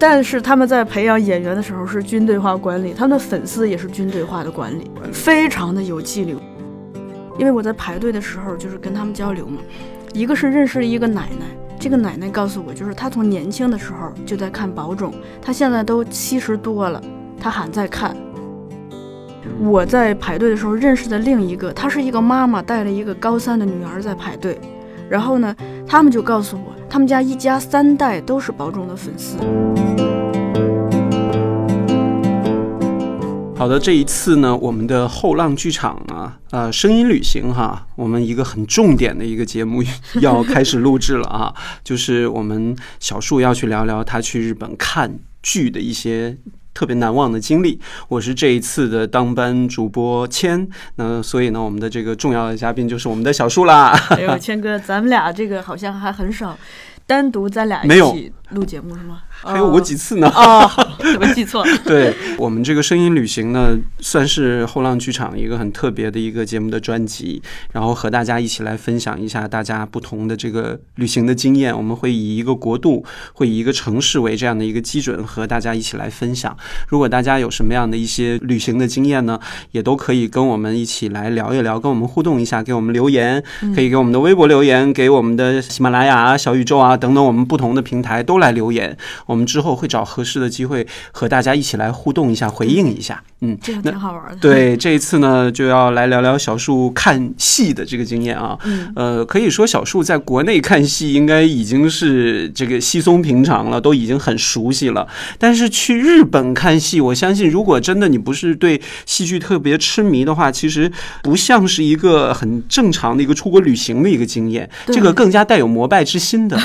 但是他们在培养演员的时候是军队化管理，他们的粉丝也是军队化的管理，非常的有纪律。因为我在排队的时候就是跟他们交流嘛，一个是认识了一个奶奶，这个奶奶告诉我，就是她从年轻的时候就在看宝冢，她现在都七十多了，她还在看。我在排队的时候认识的另一个，她是一个妈妈带了一个高三的女儿在排队，然后呢，他们就告诉我，他们家一家三代都是宝冢的粉丝。好的，这一次呢，我们的后浪剧场呢，呃，声音旅行哈，我们一个很重点的一个节目要开始录制了啊，就是我们小树要去聊聊他去日本看剧的一些特别难忘的经历。我是这一次的当班主播谦，那所以呢，我们的这个重要的嘉宾就是我们的小树啦。哎呦，谦哥，咱们俩这个好像还很少单独咱俩一起录节目是吗？还有我几次呢？哦，我记错了。对我们这个声音旅行呢，算是后浪剧场一个很特别的一个节目的专辑，然后和大家一起来分享一下大家不同的这个旅行的经验。我们会以一个国度，会以一个城市为这样的一个基准，和大家一起来分享。如果大家有什么样的一些旅行的经验呢，也都可以跟我们一起来聊一聊，跟我们互动一下，给我们留言，可以给我们的微博留言，给我们的喜马拉雅啊、小宇宙啊等等我们不同的平台都来留言。我们之后会找合适的机会和大家一起来互动一下，回应一下。嗯，这个挺好玩的。对，这一次呢，就要来聊聊小树看戏的这个经验啊。嗯，呃，可以说小树在国内看戏应该已经是这个稀松平常了，都已经很熟悉了。但是去日本看戏，我相信如果真的你不是对戏剧特别痴迷的话，其实不像是一个很正常的一个出国旅行的一个经验，这个更加带有膜拜之心的。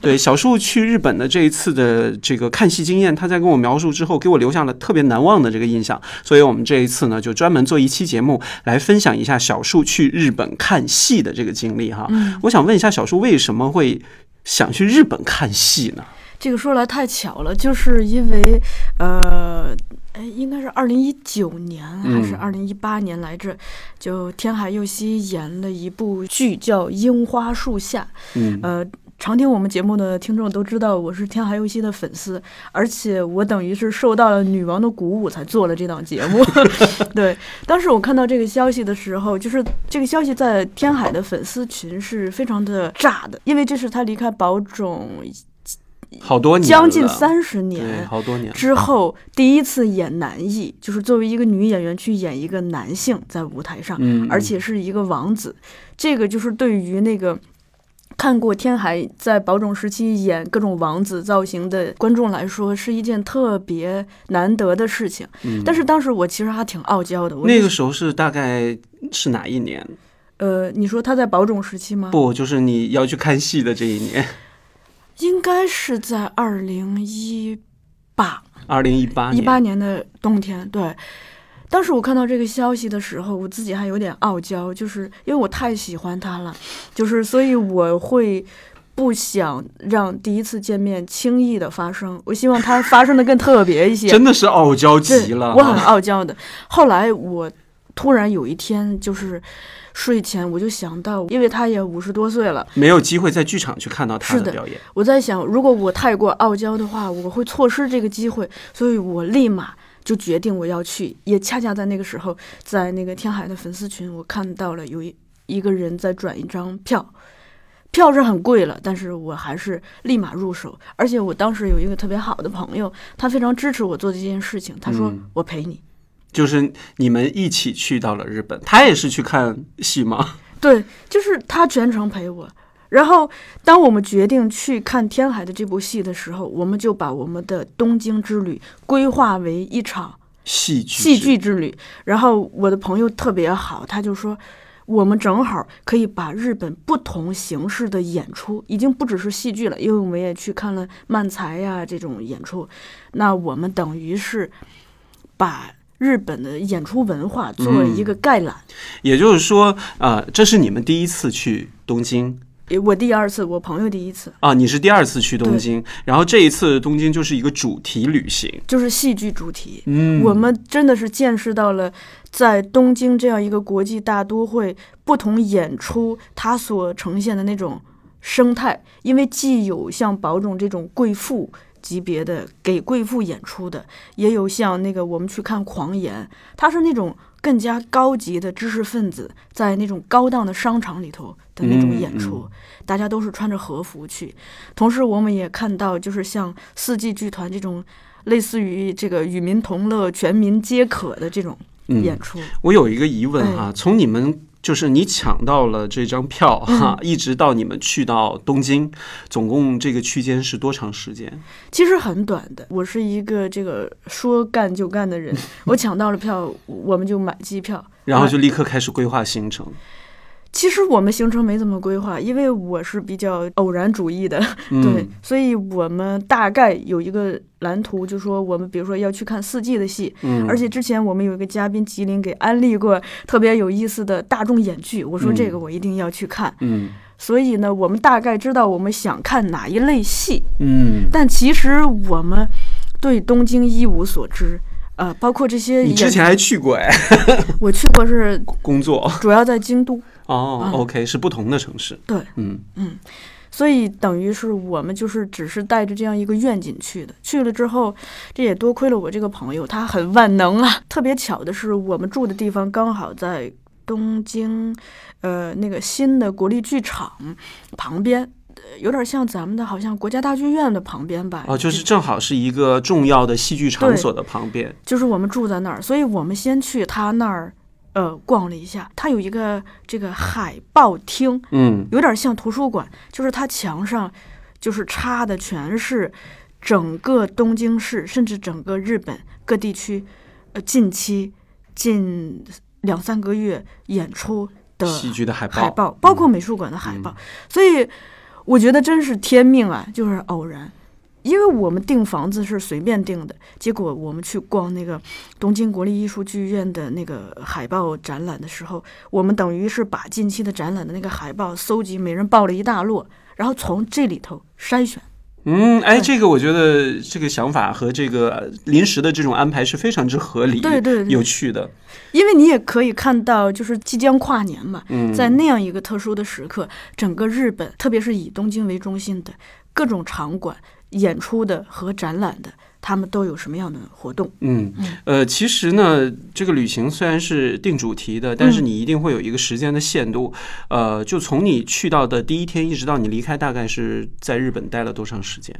对，小树去日本的这一次的这个看戏经验，他在跟我描述之后，给我留下了特别难忘的这个印象。所以我们这一次呢，就专门做一期节目来分享一下小树去日本看戏的这个经历哈。嗯我想问一下小树，为什么会想去日本看戏呢？这个说来太巧了，就是因为呃，哎，应该是二零一九年还是嗯二零一八年来着，就天海佑希演了一部剧叫《樱花树下》。嗯呃，常听我们节目的听众都知道，我是天海佑希的粉丝，而且我等于是受到了女王的鼓舞才做了这档节目。对，当时我看到这个消息的时候，就是这个消息在天海的粉丝群是非常的炸的，因为这是他离开宝冢好多年，将近三十，年。好多年之后第一次演男艺，就是作为一个女演员去演一个男性在舞台上，嗯，而且是一个王子，这个就是对于那个看过天海在宝冢时期演各种王子造型的观众来说，是一件特别难得的事情。嗯但是当时我其实还挺傲娇的，我那个时候是大概是哪一年？呃，你说他在宝冢时期吗？不，就是你要去看戏的这一年，应该是在二零一八二零一八一八年的冬天，对。当时我看到这个消息的时候，我自己还有点傲娇，就是因为我太喜欢他了，就是所以我会不想让第一次见面轻易的发生，我希望它发生的更特别一些。真的是傲娇极了。我很傲娇的。后来我突然有一天就是睡前我就想到，因为他也五十多岁了，没有机会在剧场去看到他是的表演。我在想，如果我太过傲娇的话，我会错失这个机会，所以我立马就决定我要去。也恰恰在那个时候，在那个天海的粉丝群，我看到了有一一个人在转一张票。票是很贵了，但是我还是立马入手。而且我当时有一个特别好的朋友，他非常支持我做这件事情。他说嗯：“我陪你。就是你们一起去到了日本，他也是去看戏吗？对，就是他全程陪我。然后，当我们决定去看天海的这部戏的时候，我们就把我们的东京之旅规划为一场戏剧戏剧之旅。然后我的朋友特别好，他就说，我们正好可以把日本不同形式的演出，已经不只是戏剧了，因为我们也去看了漫才呀、这种演出。那我们等于是把日本的演出文化做嗯一个概览。也就是说，呃，这是你们第一次去东京诶我第二次，我朋友第一次，啊，你是第二次去东京，然后这一次东京就是一个主题旅行。就是戏剧主题。嗯我们真的是见识到了，在东京这样一个国际大都会，不同演出它所呈现的那种生态。因为既有像宝冢这种贵妇级别的给贵妇演出的，也有像那个我们去看《狂言》，它是那种更加高级的知识分子在那种高档的商场里头的那种演出，大家都是穿着和服去。同时，我们也看到就是像四季剧团这种类似于这个与民同乐、全民皆可的这种演出。我有一个疑问哈，从你们。就是你抢到了这张票哈，一直到你们去到东京，总共这个区间是多长时间？其实很短的。我是一个这个说干就干的人，我抢到了票，我们就买机票，然后就立刻开始规划行程。其实我们行程没怎么规划，因为我是比较偶然主义的，对，所以我们大概有一个蓝图，就说我们比如说要去看四季的戏，嗯，而且之前我们有一个嘉宾吉林给安利过特别有意思的大众演剧，我说这个我一定要去看，嗯，所以呢，我们大概知道我们想看哪一类戏，嗯，但其实我们对东京一无所知。呃，包括这些，你之前还去过哎？我去过是工作，主要在京都。哦，OK，是不同的城市。对，嗯嗯，所以等于是我们就是只是带着这样一个愿景去的。去了之后，这也多亏了我这个朋友，他很万能啊。特别巧的是，我们住的地方刚好在东京，呃，那个新的国立剧场旁边。有点像咱们的，好像国家大剧院的旁边吧？哦，就是正好是一个重要的戏剧场所的旁边。就是我们住在那儿，所以我们先去他那儿，呃，逛了一下。它有一个这个海报厅，嗯，有点像图书馆，就是它墙上就是插的全是整个东京市，甚至整个日本各地区，呃，近期近两三个月演出的戏剧的海报，包括美术馆的海报，所以。我觉得真是天命啊，就是偶然，因为我们订房子是随便订的，结果我们去逛那个东京国立艺术剧院的那个海报展览的时候，我们等于是把近期的展览的那个海报搜集，每人报了一大摞，然后从这里头筛选。嗯，哎，这个我觉得这个想法和这个临时的这种安排是非常之合理，对对，有趣的。因为你也可以看到，就是即将跨年嘛，在那样一个特殊的时刻，整个日本，特别是以东京为中心的各种场馆演出的和展览的。他们都有什么样的活动？嗯，呃，其实呢，这个旅行虽然是定主题的，但是你一定会有一个时间的限度。呃，就从你去到的第一天一直到你离开，大概是在日本待了多长时间？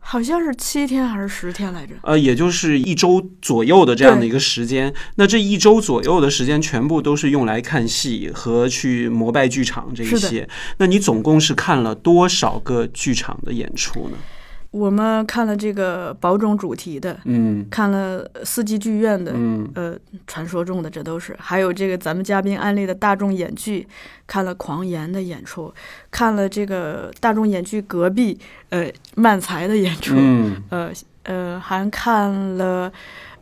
好像是七天还是十天来着？呃，也就是一周左右的这样的一个时间。那这一周左右的时间，全部都是用来看戏和去膜拜剧场这一些。那你总共是看了多少个剧场的演出呢？我们看了这个宝冢主题的，嗯，看了四季剧院的，嗯，呃，传说中的这都是，还有这个咱们嘉宾安利的大众演剧，看了狂言的演出，看了这个大众演剧隔壁，呃，漫才的演出，嗯，呃，呃，还看了。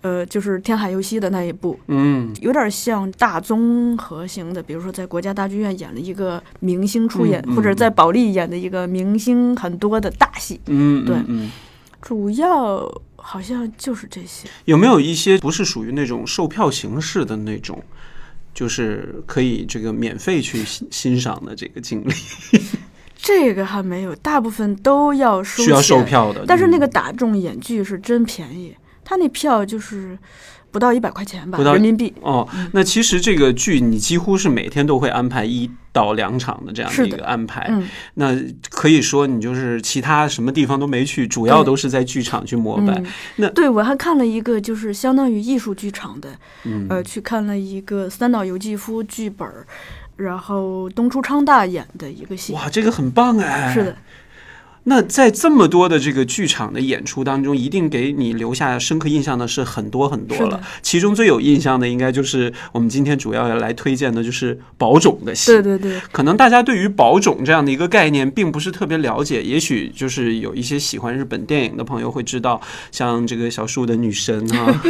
呃，就是天海佑希的那一部，嗯，有点像大综合型的，比如说在国家大剧院演了一个明星出演，或者在保利演的一个明星很多的大戏，嗯，对，嗯，主要好像就是这些。有没有一些不是属于那种售票形式的那种，就是可以这个免费去欣赏的这个经历？这个还没有，大部分都要收需要售票的，但是那个大众演剧是真便宜。他那票就是不到一百块钱吧，不到人民币。哦，那其实这个剧你几乎是每天都会安排一到两场的这样的一个安排。嗯，那可以说你就是其他什么地方都没去，主要都是在剧场去膜拜。那对我还看了一个就是相当于艺术剧场的，嗯、呃，去看了一个三岛由纪夫剧本，然后东出昌大演的一个戏。哇，这个很棒哎！是的。那在这么多的这个剧场的演出当中，一定给你留下深刻印象的是很多很多了。其中最有印象的，应该就是我们今天主要要来推荐的，就是宝冢的戏。对对对。可能大家对于宝冢这样的一个概念，并不是特别了解。也许就是有一些喜欢日本电影的朋友会知道，像这个小树的女神啊，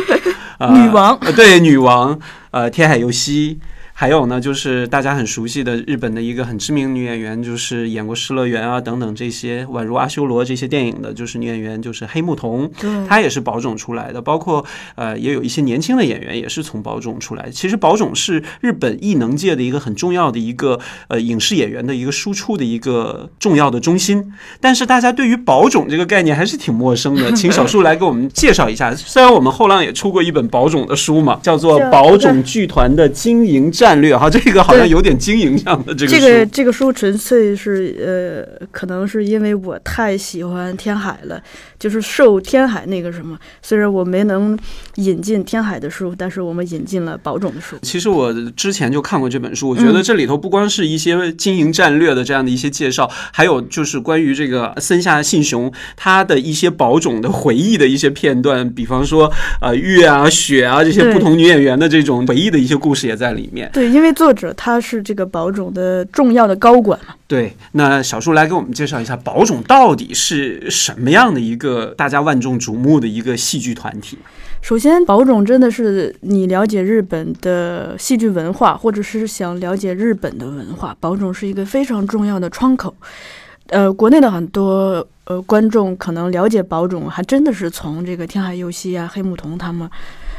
女王。对，女王。呃天海佑希。还有呢，就是大家很熟悉的日本的一个很知名女演员，就是演过《失乐园》啊等等这些，宛如阿修罗这些电影的，就是女演员，就是黑木瞳，她也是宝冢出来的。包括 呃，也有一些年轻的演员也是从宝冢出来。其实宝冢是日本艺能界的一个很重要的一个呃影视演员的一个输出的一个重要的中心。但是大家对于宝冢这个概念还是挺陌生的，请小树来给我们介绍一下。虽然我们后浪也出过一本宝冢的书嘛，叫做《宝冢剧团的经营战略》哈，这个好像有点经营上的这个这个这个书纯粹是呃，可能是因为我太喜欢天海了，就是受天海那个什么。虽然我没能引进天海的书，但是我们引进了宝冢的书。其实我之前就看过这本书，我觉得这里头不光是一些经营战略的这样的一些介绍，还有就是关于这个森下信雄他的一些宝冢的回忆的一些片段，比方说呃月啊雪啊这些不同女演员的这种回忆的一些故事也在里面。对，因为作者他是这个宝冢的重要的高管嘛。对，那小树来给我们介绍一下宝冢到底是什么样的一个大家万众瞩目的一个戏剧团体。首先，宝冢真的是你了解日本的戏剧文化，或者是想了解日本的文化，宝冢是一个非常重要的窗口。呃，国内的很多呃观众可能了解宝冢，还真的是从这个天海佑希啊、黑木瞳他们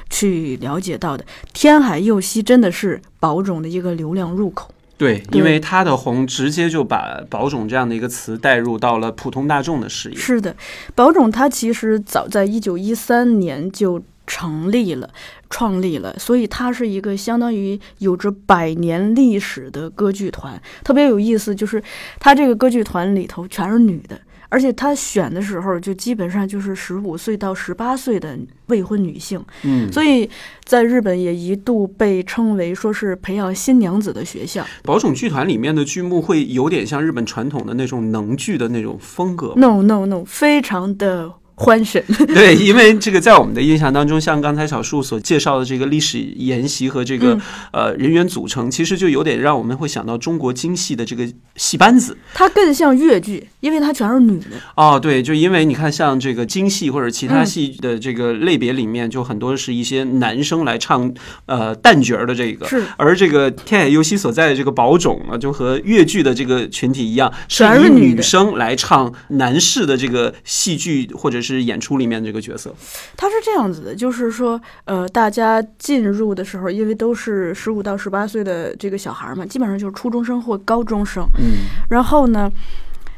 去了解到的。天海佑希真的是宝冢的一个流量入口。对，因为他的红直接就把宝冢这样的一个词带入到了普通大众的视野。是的，宝冢它其实早在一九一三年就成立了、创立了，所以它是一个相当于有着百年历史的歌剧团。特别有意思，就是它这个歌剧团里头全是女的。而且他选的时候就基本上就是十五岁到十八岁的未婚女性，嗯，所以在日本也一度被称为说是培养新娘子的学校。宝冢剧团里面的剧目会有点像日本传统的那种能剧的那种风格？No No No，非常的。欢神 对，因为这个在我们的印象当中，像刚才小树所介绍的这个历史沿袭和这个呃人员组成，其实就有点让我们会想到中国京戏的这个戏班子。它更像越剧，因为它全是女的。哦，对，就因为你看，像这个京戏或者其他戏的这个类别里面，就很多是一些男生来唱呃旦角的这个。是。而这个天海佑希所在的这个宝冢啊，就和越剧的这个群体一样，是以女生来唱男士的这个戏剧或者。是演出里面这个角色，他是这样子的，就是说，呃，大家进入的时候，因为都是十五到十八岁的这个小孩嘛，基本上就是初中生或高中生。嗯，然后呢，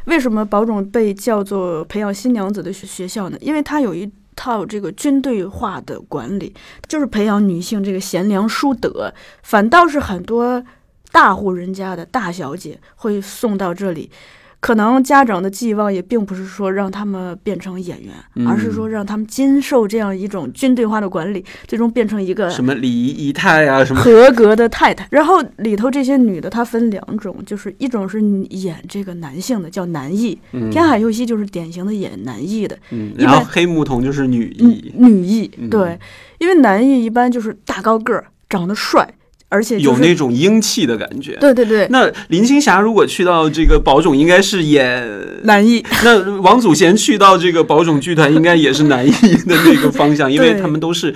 为什么保种被叫做培养新娘子的学学校呢？因为他有一套这个军队化的管理，就是培养女性这个贤良淑德，反倒是很多大户人家的大小姐会送到这里。可能家长的寄望也并不是说让他们变成演员，而是说让他们经受这样一种军队化的管理，最终变成一个什么礼仪仪态啊，什么合格的太太。然后里头这些女的，她分两种，就是一种是演这个男性的，叫男艺。天海佑希就是典型的演男艺的，嗯，然后黑木瞳就是女艺。女艺对，因为男艺一般就是大高个儿，长得帅。而且有那种英气的感觉。对对对。那林青霞如果去到这个宝冢，应该是演男艺。那王祖贤去到这个宝冢剧团，应该也是男艺的那个 方向，因为他们都是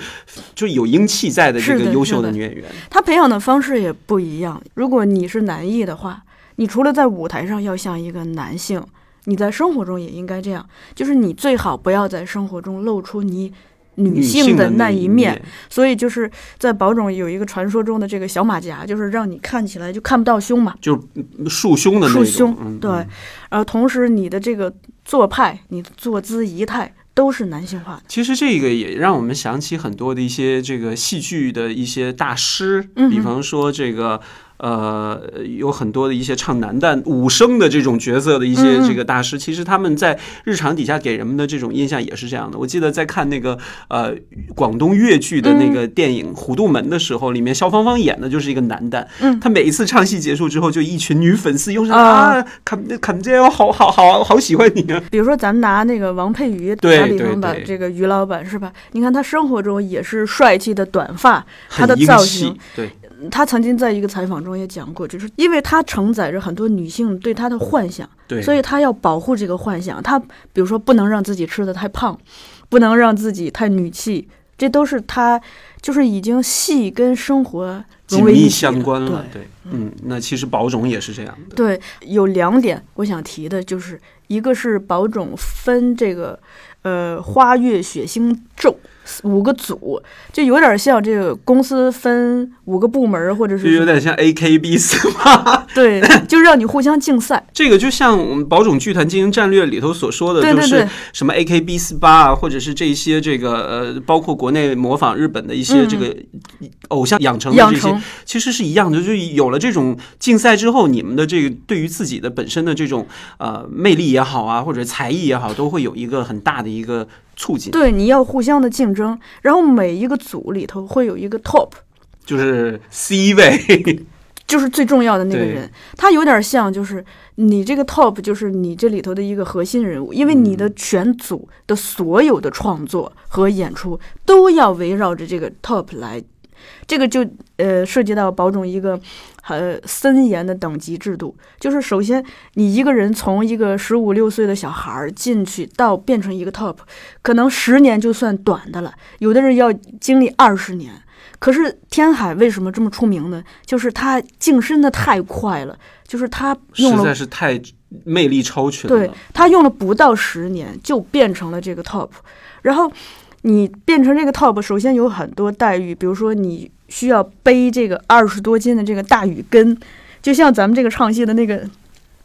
就有英气在的这个优秀的女演员。她培养的方式也不一样。如果你是男艺的话，你除了在舞台上要像一个男性，你在生活中也应该这样，就是你最好不要在生活中露出你。女性的那一面，所以就是在宝冢有一个传说中的这个小马甲，就是让你看起来就看不到胸嘛，就束胸的那种。束胸，对。然后同时你的这个做派、你的坐姿仪态都是男性化的。其实这个也让我们想起很多的一些这个戏剧的一些大师，比方说这个。呃，有很多的一些唱男旦、武生的这种角色的一些这个大师，其实他们在日常底下给人们的这种印象也是这样的。我记得在看那个呃广东粤剧的那个电影《虎度门》的时候，里面萧芳芳演的就是一个男旦。嗯，他每一次唱戏结束之后，就一群女粉丝又是啊，肯肯姐，我好好好好喜欢你啊。比如说，咱们拿那个王佩瑜打比方吧，这个于老板是吧？你看他生活中也是帅气的短发，他的造型对。他曾经在一个采访中也讲过，就是因为他承载着很多女性对他的幻想，对，所以他要保护这个幻想。他比如说不能让自己吃的太胖，不能让自己太女气，这都是他就是已经戏跟生活融紧密相关了。对对，嗯，那其实宝种也是这样的。对，有两点我想提的，就是一个是宝种分这个呃花月血腥咒五个组，就有点像这个公司分五个部门，或者就是有点像 A K B 四八，对，就让你互相竞赛。这个就像我们宝冢剧团经营战略里头所说的，就是什么 A K B 四八啊，或者是这些这个呃，包括国内模仿日本的一些这个偶像养成的这些其实是一样的，就是有了这种竞赛之后，你们的这个对于自己的本身的这种呃魅力也好啊，或者才艺也好，都会有一个很大的一个促进，对，你要互相的竞争，然后每一个组里头会有一个 top，就是 C 位，就是最重要的那个人，他有点像，就是你这个 top，就是你这里头的一个核心人物，因为你的全组的所有的创作和演出都要围绕着这个 top 来，这个就呃涉及到保种一个呃森严的等级制度，就是首先你一个人从一个十五六岁的小孩儿进去到变成一个 top，可能十年就算短的了，有的人要经历二十年。可是天海为什么这么出名呢？就是他晋升的太快了，就是他实用了在是太魅力超群了对。他用了不到十年就变成了这个 top，然后你变成这个 top，首先有很多待遇，比如说你需要背这个二十多斤的这个大雨根，就像咱们这个唱戏的那个，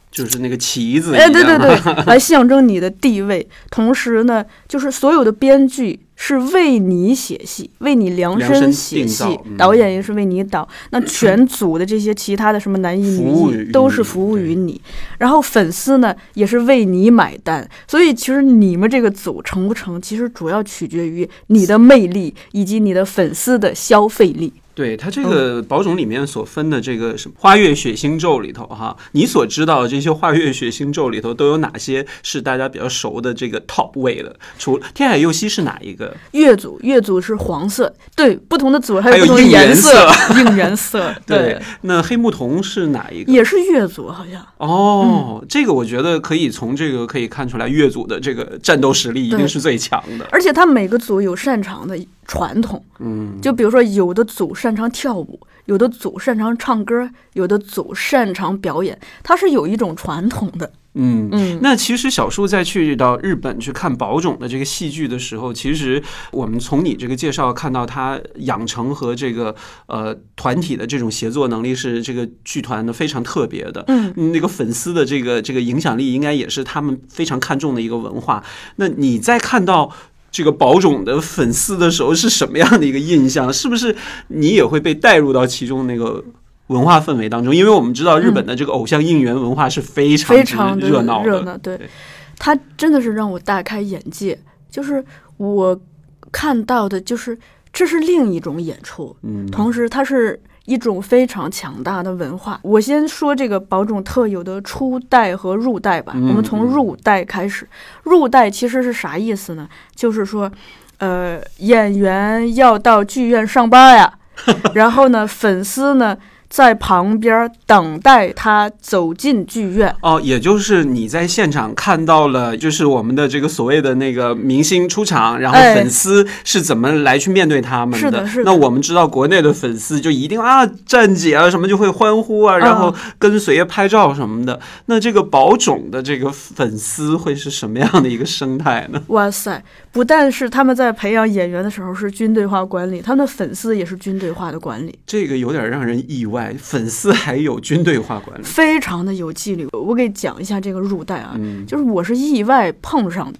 就是那个旗子哎，对对对，来象征你的地位。同时呢，就是所有的编剧是为你写戏，为你量量身身写戏，嗯导演也是为你导。那 全组的这些其他的什么男艺女服务于艺都是服务于你，然后粉丝呢也是为你买单。所以其实你们这个组成不成，其实主要取决于你的魅力以及你的粉丝的消费力。对它这个宝冢里面所分的这个什么花月血星咒里头哈，你所知道的这些花月血星咒里头都有哪些是大家比较熟的这个 top 位的？除天海佑希是哪一个？月组月组是黄色，对，不同的组还还有有不同的应援色，应援色，对，那黑木瞳是哪一个？也是月组好像。哦，这个我觉得可以从这个可以看出来，月组的这个战斗实力一定是最强的。而且他每个组有擅长的传统，嗯，就比如说有的组擅长跳舞，有的组擅长唱歌，有的组擅长表演，它是有一种传统的。嗯嗯，那其实小树在去到日本去看宝冢的这个戏剧的时候，其实我们从你这个介绍看到他养成和这个呃团体的这种协作能力是这个剧团的非常特别的。嗯，那个粉丝的这个这个影响力，应该也是他们非常看重的一个文化。那你在看到这个宝冢的粉丝的时候，是什么样的一个印象？是不是你也会被带入到其中那个？文化氛围当中，因为我们知道日本的这个偶像应援文化是非常非常的热闹的，热闹，对对，它真的是让我大开眼界。就是我看到的，就是这是另一种演出，嗯，同时它是一种非常强大的文化。我先说这个宝冢特有的初代和入代吧，嗯我们从入代开始。入代其实是啥意思呢？就是说，呃，演员要到剧院上班呀，然后呢，粉丝呢在旁边等待他走进剧院。哦，也就是你在现场看到了，就是我们的这个所谓的那个明星出场，然后哎粉丝是怎么来去面对他们的是的是的那我们知道国内的粉丝就一定啊站姐啊什么就会欢呼啊，然后跟随拍照什么的。那这个宝冢的这个粉丝会是什么样的一个生态呢？哇塞！不但是他们在培养演员的时候是军队化管理，他们的粉丝也是军队化的管理，这个有点让人意外，粉丝还有军队化管理。非常的有纪律。我给讲一下这个入袋啊，嗯就是我是意外碰上的。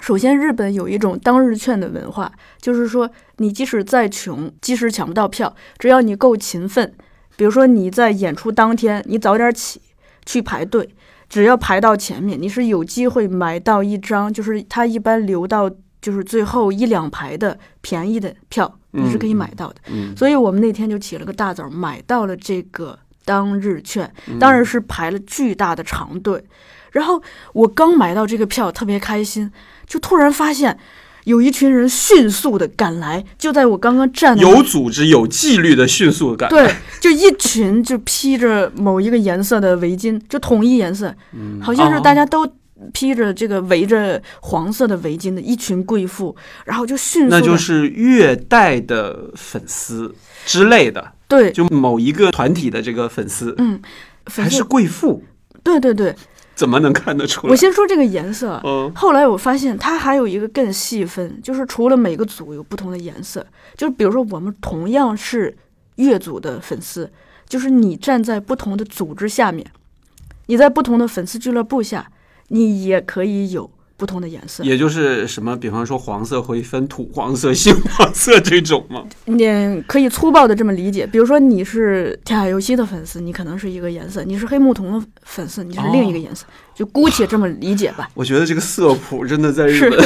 首先，日本有一种当日券的文化，就是说你即使再穷，即使抢不到票，只要你够勤奋，比如说你在演出当天，你早点起去排队，只要排到前面，你是有机会买到一张，就是他一般留到就是最后一两排的便宜的票，你是可以买到的。嗯所以我们那天就起了个大早，买到了这个当日券，嗯当然是排了巨大的长队。然后我刚买到这个票，特别开心，就突然发现有一群人迅速的赶来，就在我刚刚站的有组织、有纪律的迅速赶来。对，就一群就披着某一个颜色的围巾，就统一颜色，嗯，好像是大家都披着这个围着黄色的围巾的一群贵妇，然后就迅速那就是乐代的粉丝之类的，对，就某一个团体的这个粉丝，嗯，还是贵妇，对对对，怎么能看得出来？我先说这个颜色啊，嗯。后来我发现它还有一个更细分，就是除了每个组有不同的颜色，就是比如说我们同样是乐组的粉丝，就是你站在不同的组织下面，你在不同的粉丝俱乐部下，你也可以有不同的颜色。也就是什么，比方说黄色会分土黄色、杏黄色这种吗？你可以粗暴的这么理解，比如说你是天海佑希的粉丝，你可能是一个颜色；你是黑木瞳的粉丝，你是另一个颜色，就姑且这么理解吧。我觉得这个色谱真的在日本，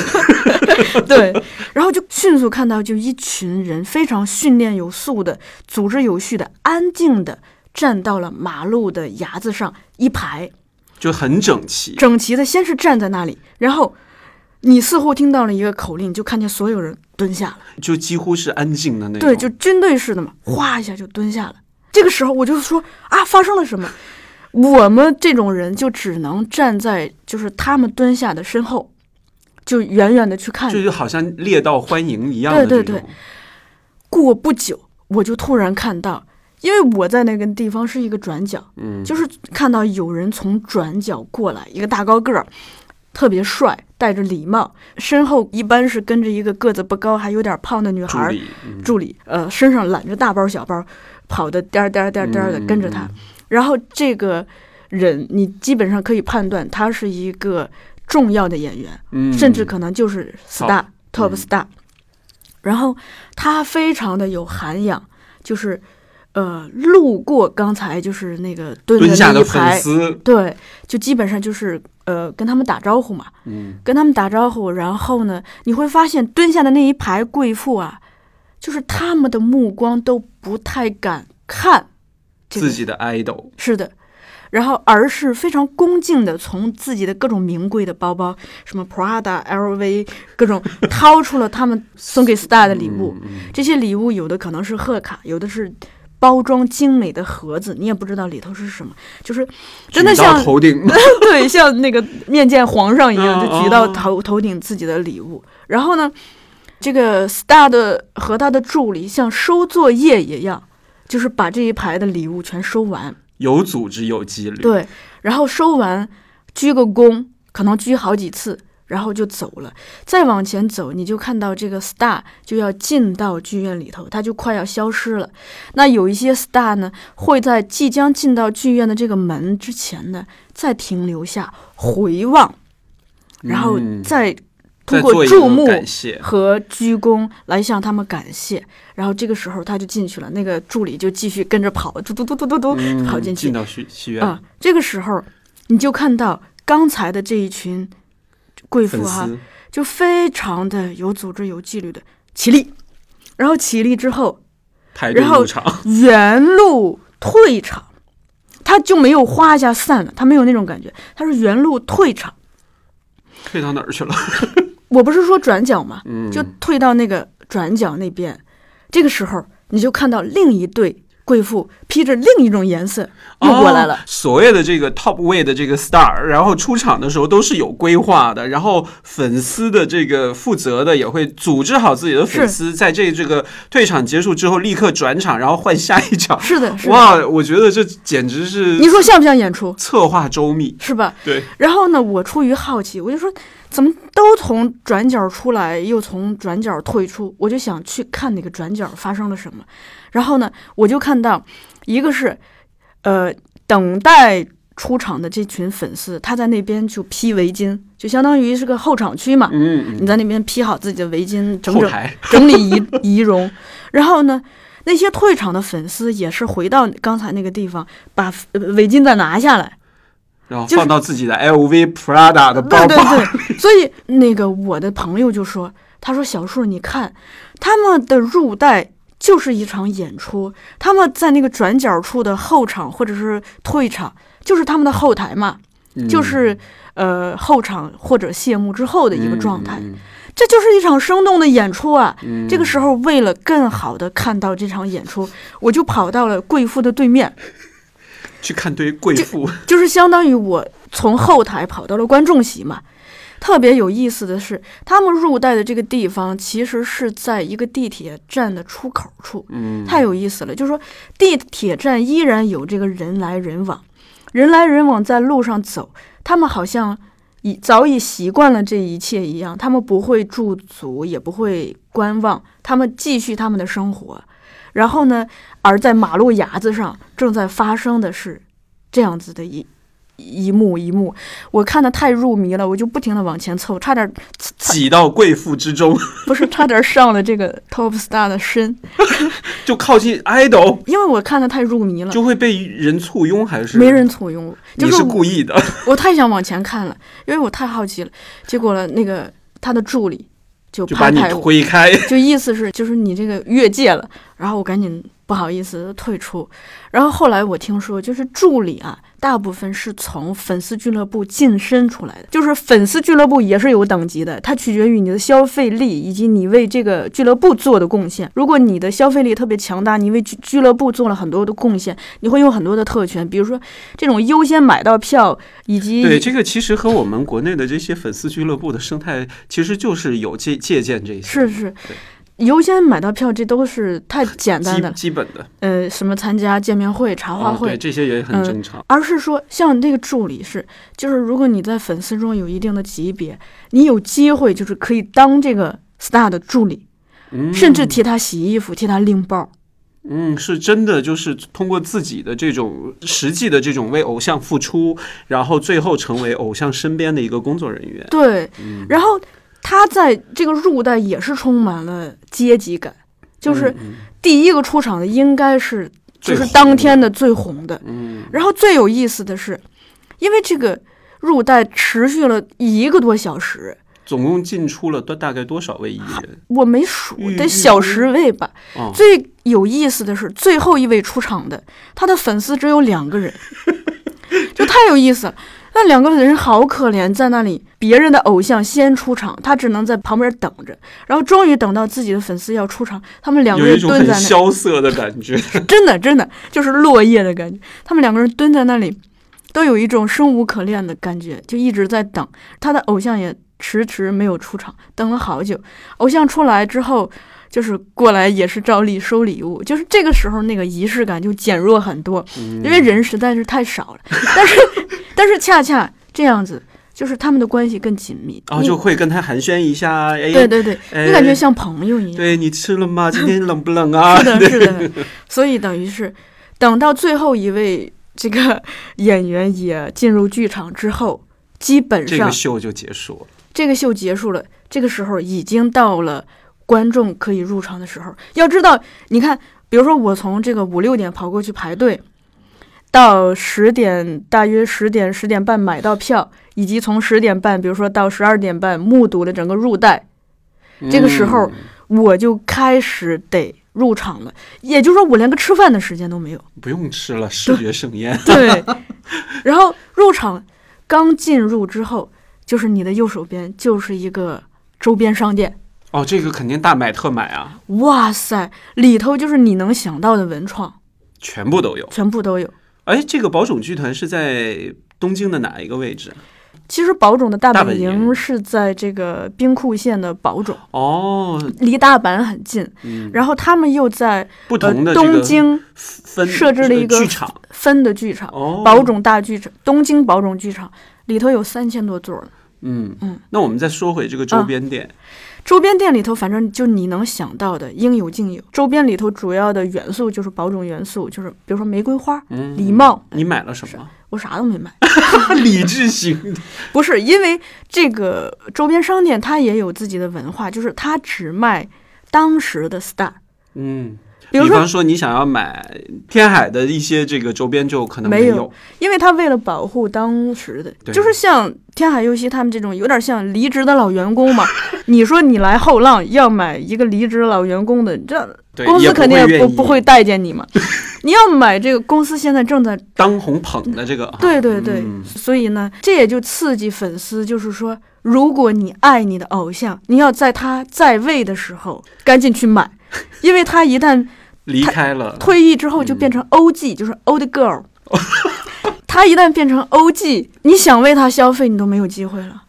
对，然后就迅速看到，就一群人非常训练有素的、组织有序的、安静的站到了马路的牙子上一排，就很整齐。整齐的，先是站在那里，然后你似乎听到了一个口令，就看见所有人蹲下了，就几乎是安静的那种。对，就军队式的嘛，哗一下就蹲下了。这个时候我就说啊，发生了什么？我们这种人就只能站在就是他们蹲下的身后，就远远的去看就就好像猎到欢迎一样的对对对。过不久，我就突然看到，因为我在那个地方是一个转角，嗯，就是看到有人从转角过来，一个大高个儿，特别帅，戴着礼帽，身后一般是跟着一个个子不高还有点胖的女孩儿助理，嗯。助理，呃，身上揽着大包小包，跑的颠儿颠儿颠儿颠儿的嗯跟着他。然后这个人，你基本上可以判断他是一个重要的演员，嗯，甚至可能就是 star top 嗯。star。然后他非常的有涵养，就是呃，路过刚才就是那个蹲蹲下的那一排粉，丝，对，就基本上就是呃跟他们打招呼嘛，嗯，跟他们打招呼。然后呢，你会发现蹲下的那一排贵妇啊，就是他们的目光都不太敢看这个自己的 idol，是的，然后而是非常恭敬的从自己的各种名贵的包包，什么 Prada、LV 各种掏出了他们送给 Star 的礼物。嗯，嗯。这些礼物有的可能是贺卡，有的是包装精美的盒子，你也不知道里头是什么，就是真的像头顶，对，像那个面见皇上一样，嗯就举到头头顶自己的礼物。然后呢，这个 Star 的和他的助理像收作业一样，就是把这一排的礼物全收完。有组织有纪律，对，然后收完，鞠个躬，可能鞠好几次，然后就走了。再往前走，你就看到这个 star 就要进到剧院里头，它就快要消失了。那有一些 star 呢，会在即将进到剧院的这个门之前呢，再停留下回望，然后嗯再通过注目，和鞠躬来向他们感谢。然后这个时候他就进去了，那个助理就继续跟着跑，嘟嘟嘟嘟嘟嘟嗯跑进去进。到戏戏院，啊，这个时候你就看到刚才的这一群贵妇哈，丝，就非常的有组织、有纪律的起立，然后起立之后然后，原路退场，他就没有哗一下散了，他没有那种感觉，他是原路退场。退到哪儿去了？我不是说转角吗？嗯，就退到那个转角那边，这个时候你就看到另一对贵妇披着另一种颜色又过来了。哦所谓的这个 top way 的这个 star，然后出场的时候都是有规划的，然后粉丝的这个负责的也会组织好自己的粉丝，在这这个退场结束之后立刻转场，然后换下一场。是的，是的。哇，我觉得这简直是你说像不像演出？策划周密。是吧？对，然后呢，我出于好奇，我就说怎么都从转角出来，又从转角退出，我就想去看那个转角发生了什么。然后呢，我就看到一个是，呃，等待出场的这群粉丝，他在那边就披围巾，就相当于是个候场区嘛。嗯，你在那边披好自己的围巾，整整 整理仪仪容。然后呢，那些退场的粉丝也是回到刚才那个地方，把呃围巾再拿下来。就是然后放到自己的 LV、Prada 的包对包。对对，所以那个我的朋友就说，他说小树，你看他们的入袋就是一场演出，他们在那个转角处的后场或者是退场，就是他们的后台嘛，嗯。就是呃后场或者谢幕之后的一个状态，嗯这就是一场生动的演出啊。嗯。这个时候，为了更好的看到这场演出，我就跑到了贵妇的对面，去看堆贵妇，就是相当于我从后台跑到了观众席嘛。特别有意思的是，他们入带的这个地方其实是在一个地铁站的出口处，嗯，太有意思了。就是说，地铁站依然有这个人来人往，人来人往在路上走，他们好像已早已习惯了这一切一样，他们不会驻足，也不会观望，他们继续他们的生活。然后呢，而在马路牙子上正在发生的是这样子的一一幕一幕，我看的太入迷了，我就不停的往前凑，差点挤到贵妇之中，不是差点上了这个 top star 的身，就靠近 idol，因为我看的太入迷了，就会被人簇拥，还是没人簇拥你是故意的？我太想往前看了，因为我太好奇了。结果呢，那个他的助理就就把你推开，就意思是就是你这个越界了，然后我赶紧不好意思退出。然后后来我听说，就是助理啊，大部分是从粉丝俱乐部晋升出来的，就是粉丝俱乐部也是有等级的，它取决于你的消费力以及你为这个俱乐部做的贡献。如果你的消费力特别强大，你为俱俱乐部做了很多的贡献，你会有很多的特权，比如说这种优先买到票，以及对，这个其实和我们国内的这些粉丝俱乐部的生态，其实就是有借借鉴这些，是是对优先买到票，这都是太简单的基本的呃，什么参加见面会、茶话啊，会，对，这些也很嗯正常。而是说像那个助理是，就是如果你在粉丝中有一定的级别，你有机会就是可以当这个 star 的助理，嗯，甚至替他洗衣服、替他拎包。嗯，是真的，就是通过自己的这种实际的这种为偶像付出，然后最后成为偶像身边的一个工作人员。对，嗯然后他在这个入代也是充满了阶级感，就是第一个出场的应该是就是当天的最红的，嗯，然后最有意思的是，因为这个入代持续了一个多小时，总共进出了多大概多少位艺人？我没数，得小十位吧。哦，最有意思的是，最后一位出场的，他的粉丝只有两个人，就太有意思了。那两个人好可怜，在那里，别人的偶像先出场，他只能在旁边等着。然后终于等到自己的粉丝要出场，他们两个人蹲在那里，萧瑟的感觉。真的真的就是落叶的感觉。他们两个人蹲在那里，都有一种生无可恋的感觉，就一直在等。他的偶像也迟迟没有出场，等了好久。偶像出来之后，就是过来也是照例收礼物，就是这个时候那个仪式感就减弱很多，嗯因为人实在是太少了。但是 但是恰恰这样子，就是他们的关系更紧密。然后你就会跟他寒暄一下，哎，对对对，哎你感觉像朋友一样。对你吃了吗？今天冷不冷啊？是的，是的。所以等于是等到最后一位这个演员也进入剧场之后，基本上这上个秀就结束了。这个秀结束了。这个时候已经到了观众可以入场的时候。要知道，你看，比如说我从这个五六点跑过去排队，到十点，大约十点十点半买到票，以及从十点半，比如说到十二点半目睹了整个入袋，这个时候嗯我就开始得入场了。也就是说，我连个吃饭的时间都没有。不用吃了，视觉盛宴。对，然后入场刚进入之后，就是你的右手边就是一个周边商店。哦，这个肯定大买特买啊，哇塞，里头就是你能想到的文创，全部都有。全部都有。哎，这个宝冢剧团是在东京的哪一个位置？其实宝冢的大大本本营营。是在这个兵库县的宝冢，哦，离大阪很近。嗯，然后他们又在不呃同的这个东京分设置了一个剧场。分的剧场，哦，宝冢大剧场，东京宝冢剧场里头有三千多座呢。嗯。嗯，那我们再说回这个周啊边店，周边店里头，反正就你能想到的应有尽有。周边里头主要的元素就是保种元素，就是比如说玫瑰花、嗯，礼帽。你买了什么？我啥都没买，理智型的，不是因为这个周边商店它也有自己的文化，就是它只卖当时的 star。嗯，比如说方说你想要买天海的一些这个周边，就可能没有有，因为他为了保护当时的，就是像天海佑希他们这种有点像离职的老员工嘛。你说你来后浪要买一个离职老员工的，这，公司肯定也也不不不会待见你嘛。你要买这个公司现在正在当红捧的这个，啊对对对，嗯。所以呢，这也就刺激粉丝，就是说，如果你爱你的偶像，你要在他在位的时候赶紧去买，因为他一旦离开了，退役之后就变成 OG，、就是 old girl，他一旦变成 OG，你想为他消费，你都没有机会了。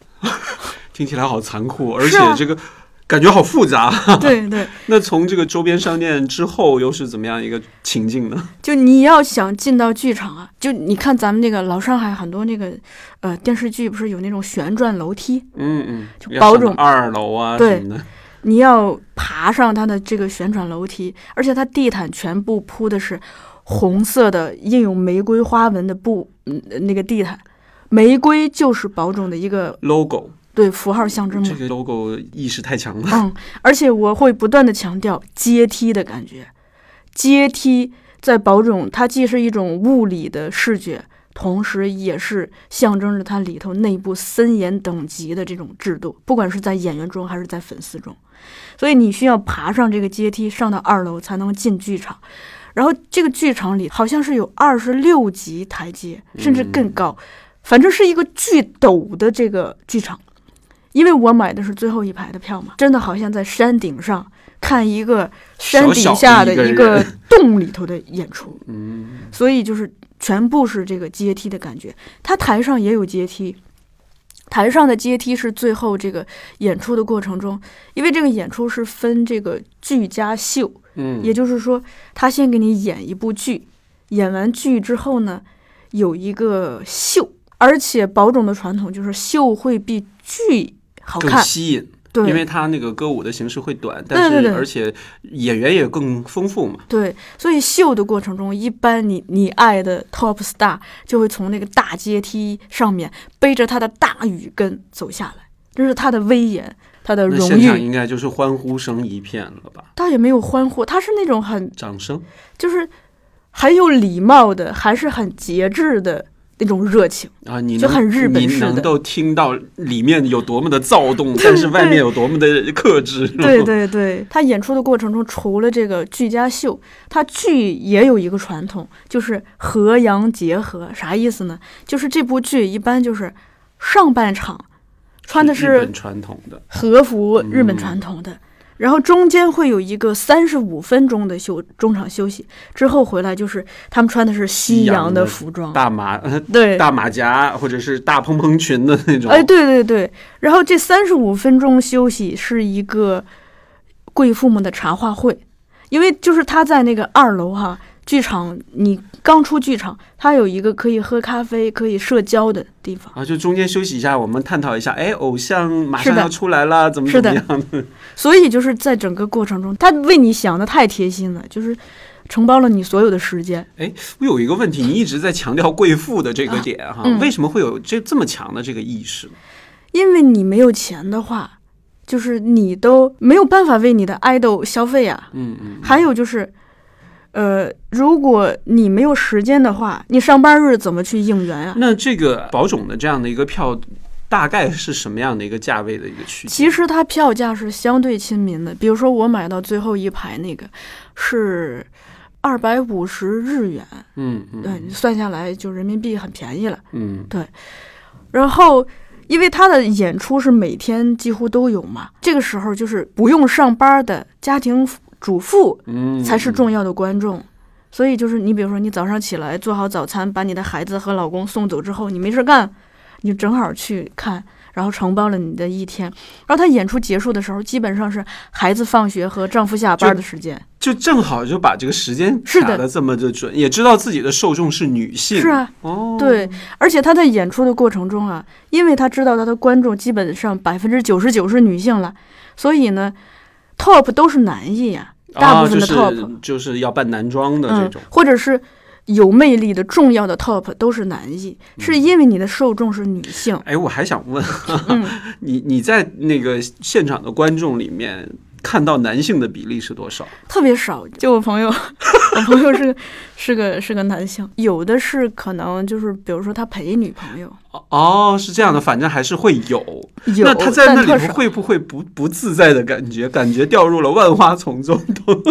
听起来好残酷，而且这个感觉好复杂。对对，那从这个周边商店之后，又是怎么样一个情境呢？就你要想进到剧场啊，就你看咱们那个老上海很多那个呃电视剧，不是有那种旋转楼梯，嗯嗯，就保种二楼啊对什么的。你要爬上它的这个旋转楼梯，而且它地毯全部铺的是红色的印有玫瑰花纹的布，嗯，那个地毯，玫瑰就是宝冢的一个 logo 对符号象征嘛这。个 logo 意识太强了。嗯，而且我会不断的强调阶梯的感觉，阶梯在宝冢，它既是一种物理的视觉，同时也是象征着它里头内部森严等级的这种制度，不管是在演员中还是在粉丝中，所以你需要爬上这个阶梯，上到二楼才能进剧场。然后这个剧场里好像是有二十六级台阶，甚至更高，反正是一个巨陡的这个剧场。因为我买的是最后一排的票嘛，真的好像在山顶上看一个山底下的一个洞里头的演出，嗯，所以就是全部是这个阶梯的感觉。它台上也有阶梯，台上的阶梯是最后这个演出的过程中，因为这个演出是分这个剧加秀，嗯，也就是说，他先给你演一部剧，演完剧之后呢，有一个秀，而且保种的传统就是秀会比剧好更看，吸引，对，因为他那个歌舞的形式会短，但是而且演员也更丰富嘛。对，所以秀的过程中，一般你你爱的 top star 就会从那个大阶梯上面背着他的大雨跟走下来，这是他的威严，他的荣那现场誉。应该就是欢呼声一片了吧？倒也没有欢呼，他是那种很掌声。就是很有礼貌的，还是很节制的那种热情。啊，你就很日本式的你能够听到里面有多么的躁动，但是外面有多么的克制。对对对，他演出的过程中，除了这个剧家秀，他剧也有一个传统，就是和洋结合。啥意思呢？就是这部剧一般就是上半场穿的是日是本传统的，和服，日本嗯传统的。然后中间会有一个三十五分钟的休中场休息，之后回来就是他们穿的是西西洋的服装，大马呃对，大马甲或者是大蓬蓬裙的那种。哎，对对对，然后这三十五分钟休息是一个贵妇们的茶话会，因为就是他在那个二楼哈剧场，你刚出剧场，它有一个可以喝咖啡、可以社交的地方，啊，就中间休息一下，我们探讨一下，哎，偶像马上要出来了，怎么怎么样的？所以就是在整个过程中，他为你想的太贴心了，就是承包了你所有的时间。哎我有一个问题，你一直在强调贵妇的这个点哈，嗯为什么会有这这么强的这个意识？因为你没有钱的话，就是你都没有办法为你的 idol 消费啊。嗯嗯，还有就是，呃，如果你没有时间的话，你上班日怎么去应援啊？那这个保种的这样的一个票，大概是什么样的一个价位的一个区间？其实它票价是相对亲民的，比如说我买到最后一排那个是二百五十日元，嗯嗯对，你算下来就人民币很便宜了。嗯对然后，因为他的演出是每天几乎都有嘛，这个时候就是不用上班的家庭主妇嗯，才是重要的观众。所以就是你比如说，你早上起来做好早餐，把你的孩子和老公送走之后，你没事干，你就正好去看，然后承包了你的一天。然后他演出结束的时候，基本上是孩子放学和丈夫下班的时间。就正好就把这个时间是的卡的这么的准，也知道自己的受众是女性。是啊，哦，对，而且他在演出的过程中啊，因为他知道他的观众基本上百分之九十九是女性了，所以呢，top 都是男艺呀、大部分的 top，、啊、就是就是要扮男装的这嗯种。，或者是有魅力的重要的 top 都是男艺，嗯是因为你的受众是女性。哎，我还想问，嗯，你你在那个现场的观众里面看到男性的比例是多少？特别少。就我朋友，我朋友是个是个是个男性，有的是可能就是比如说他陪女朋友，哦，是这样的，反正还是会有。有，那他在那里。会不会不不自在的感觉？感觉掉入了万花丛中都。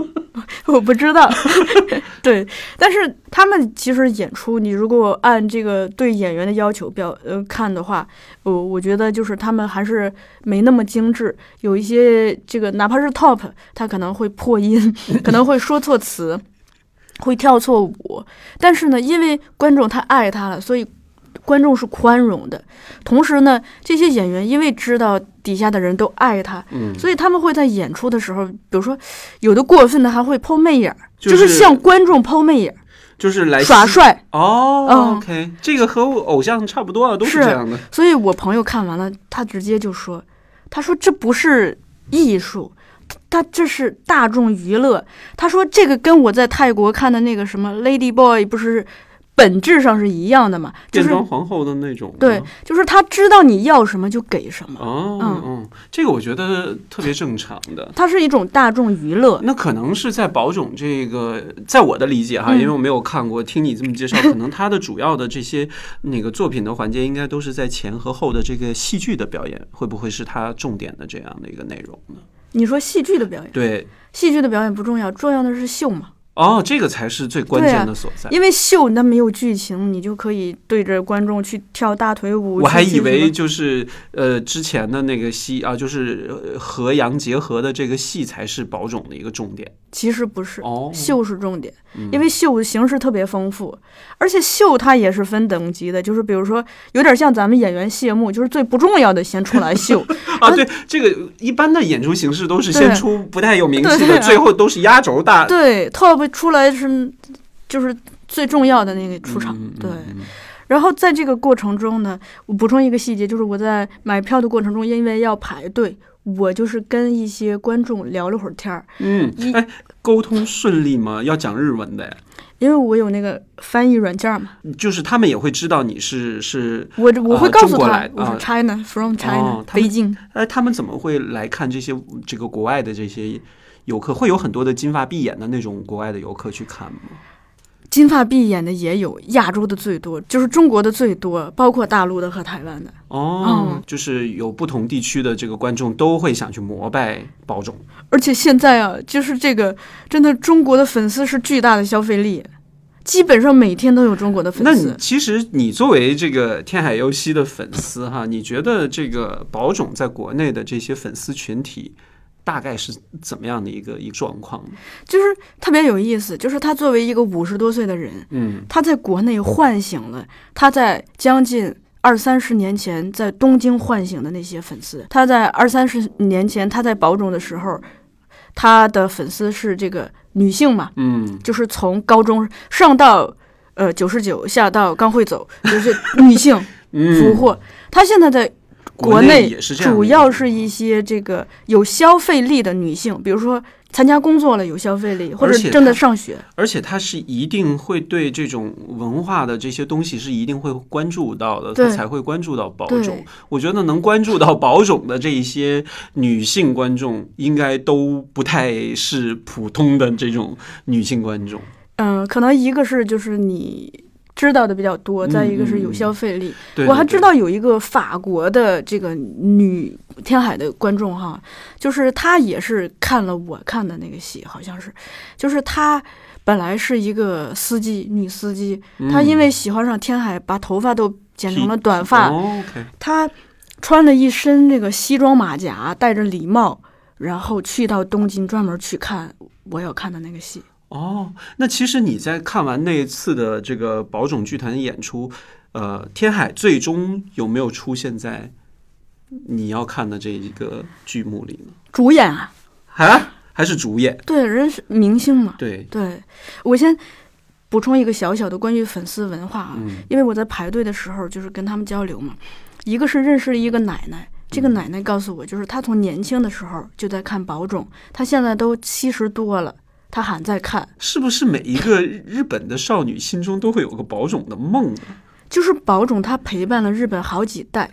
我不知道，对，但是他们其实演出，你如果按这个对演员的要求表呃看的话，我我觉得就是他们还是没那么精致，有一些这个哪怕是 top，他可能会破音，可能会说错词。会跳错舞，但是呢，因为观众太爱他了，所以观众是宽容的。同时呢，这些演员因为知道底下的人都爱他，嗯，所以他们会在演出的时候，比如说有的过分的还会抛媚眼儿，就是是向观众抛媚眼儿，就是来耍帅。哦、嗯 o k 这个和偶像差不多啊，都是是这样的。所以我朋友看完了，他直接就说：“他说这不是艺术，他这是大众娱乐。他说这个跟我在泰国看的那个什么 Lady Boy 不是本质上是一样的嘛？就是变装皇后的那种。对，就是他知道你要什么就给什么，哦，嗯嗯，这个我觉得特别正常的。它是一种大众娱乐。那可能是在宝冢这个，在我的理解哈，嗯因为我没有看过，听你这么介绍，可能他的主要的这些那个作品的环节，应该都是在前和后的这个戏剧的表演，会不会是他重点的这样的一个内容呢？你说戏剧的表演，对，戏剧的表演不重要，重要的是秀嘛。哦，这个才是最关键的所在。因为秀那没有剧情，你就可以对着观众去跳大腿舞。我还以为就是呃之前的那个戏啊，就是呃和洋结合的这个戏才是宝种的一个重点其实不是，哦。秀是重点，嗯因为秀形式特别丰富，而且秀它也是分等级的，就是比如说有点像咱们演员谢幕，就是最不重要的先出来秀，啊，对，这个一般的演出形式都是先出不太有名气的，最后都是压轴大对，top 出来是就是最重要的那个出场，对。然后在这个过程中呢，我补充一个细节，就是我在买票的过程中，因为要排队，我就是跟一些观众聊了会儿天儿，嗯，哎，沟通顺利吗？要讲日文的，因为我有那个翻译软件嘛，就是他们也会知道你是是，我我会啊告诉他我是 China from China，、北京。哎，他们怎么会来看这些这个国外的这些游客？会有很多的金发碧眼的那种国外的游客去看吗？金发碧眼的也有，亚洲的最多，就是中国的最多，包括大陆的和台湾的。哦，嗯就是有不同地区的这个观众都会想去膜拜宝冢。而且现在啊，就是这个真的中国的粉丝是巨大的消费力，基本上每天都有中国的粉丝。其实你作为这个天海佑希的粉丝哈，你觉得这个宝冢在国内的这些粉丝群体大概是怎么样的一个一个状况呢？就是特别有意思，就是他作为一个五十多岁的人，嗯他在国内唤醒了他在将近二三十年前在东京唤醒的那些粉丝。他在二三十年前他在保种的时候，他的粉丝是这个女性嘛，嗯就是从高中上到呃九十九，下到刚会走，就是女性俘嗯，获。他现在在国内内也是这样主要是一些这个有消费力的女性，比如说参加工作了有消费力，或者正在上学。而且她是一定会对这种文化的这些东西是一定会关注到的，她才会关注到宝对冢。我觉得能关注到宝冢的这一些女性观众，应该都不太是普通的这种女性观众。嗯，可能一个是就是你知道的比较多，嗯再一个是有消费力。对，对我还知，道有一个法国的这个女天海的观众哈，就是她也是看了我看的那个戏，好像是，就是她本来是一个司机，女司机，对她因嗯为喜欢上天海，把头发都剪成了短发，她穿了一身这个西装马甲，戴着礼帽，然后去到东京专门去看我要看的那个戏。哦，那其实你在看完那一次的这个宝冢剧团演出，呃，天海最终有没有出现在你要看的这一个剧目里呢？主演啊，啊，还是主演？对，人是明星嘛。对，对，我先补充一个小小的关于粉丝文化啊，嗯因为我在排队的时候就是跟他们交流嘛，一个是认识了一个奶奶，这个嗯奶奶告诉我，就是她从年轻的时候就在看宝冢，她现在都七十多了，她还在看，是不是每一个日本的少女心中都会有个宝冢的梦呢？就是宝冢，他陪伴了日本好几代。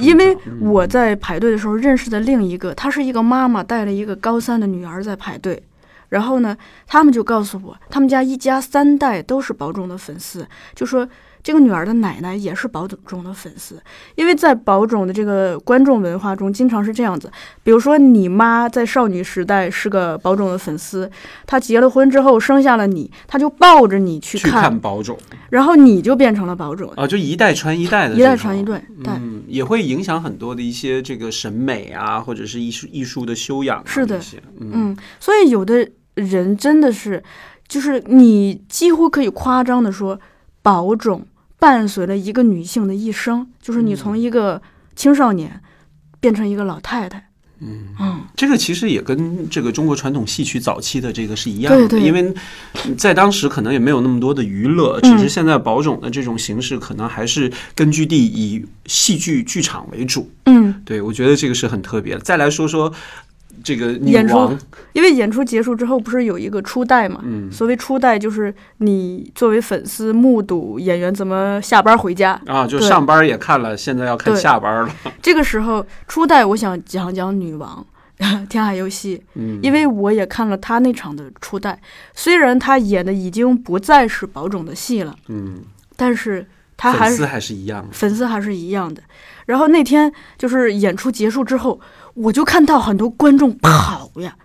因为我在排队的时候认识的另一个，她是一个妈妈带了一个高三的女儿在排队，然后呢，他们就告诉我，他们家一家三代都是宝冢的粉丝，就说这个女儿的奶奶也是宝冢的粉丝，因为在宝冢的这个观众文化中，经常是这样子，比如说你妈在少女时代是个宝冢的粉丝，她结了婚之后生下了你，她就抱着你去去看，看宝冢然后你就变成了宝冢，啊，就一代传一代的，一代传一代，代。嗯，也会影响很多的一些这个审美啊，或者是艺术艺术的修养、啊。是的嗯，所以有的人真的是，就是你几乎可以夸张的说，宝冢伴随了一个女性的一生，就是你从一个青少年变成一个老太太。嗯嗯，这个其实也跟这个中国传统戏曲早期的这个是一样的，对对因为在当时可能也没有那么多的娱乐，嗯只是现在宝种的这种形式可能还是根据地以戏剧剧场为主。嗯，对，我觉得这个是很特别的。再来说说这个女演出王，因为演出结束之后不是有一个初代嘛？嗯所谓初代，就是你作为粉丝目睹演员怎么下班回家。啊，就上班也看了，现在要看下班了。这个时候，初代我想讲讲女王。天海游戏，嗯，因为我也看了他那场的初代，虽然他演的已经不再是宝冢的戏了，嗯，但是他还是粉丝还是一样的。粉丝还是一样的。然后那天就是演出结束之后，我就看到很多观众跑呀，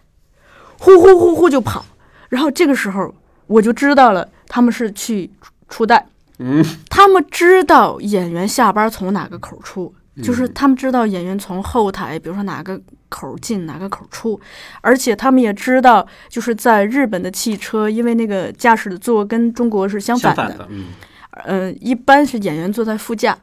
呼呼呼呼就跑。然后这个时候我就知道了，他们是去初代，嗯，他们知道演员下班从哪个口出，就是嗯他们知道演员从后台，比如说哪个口进，哪个口出，而且他们也知道，就是在日本的汽车，因为那个驾驶座跟中国是相反的，相反的，嗯，呃，一般是演员坐在副驾，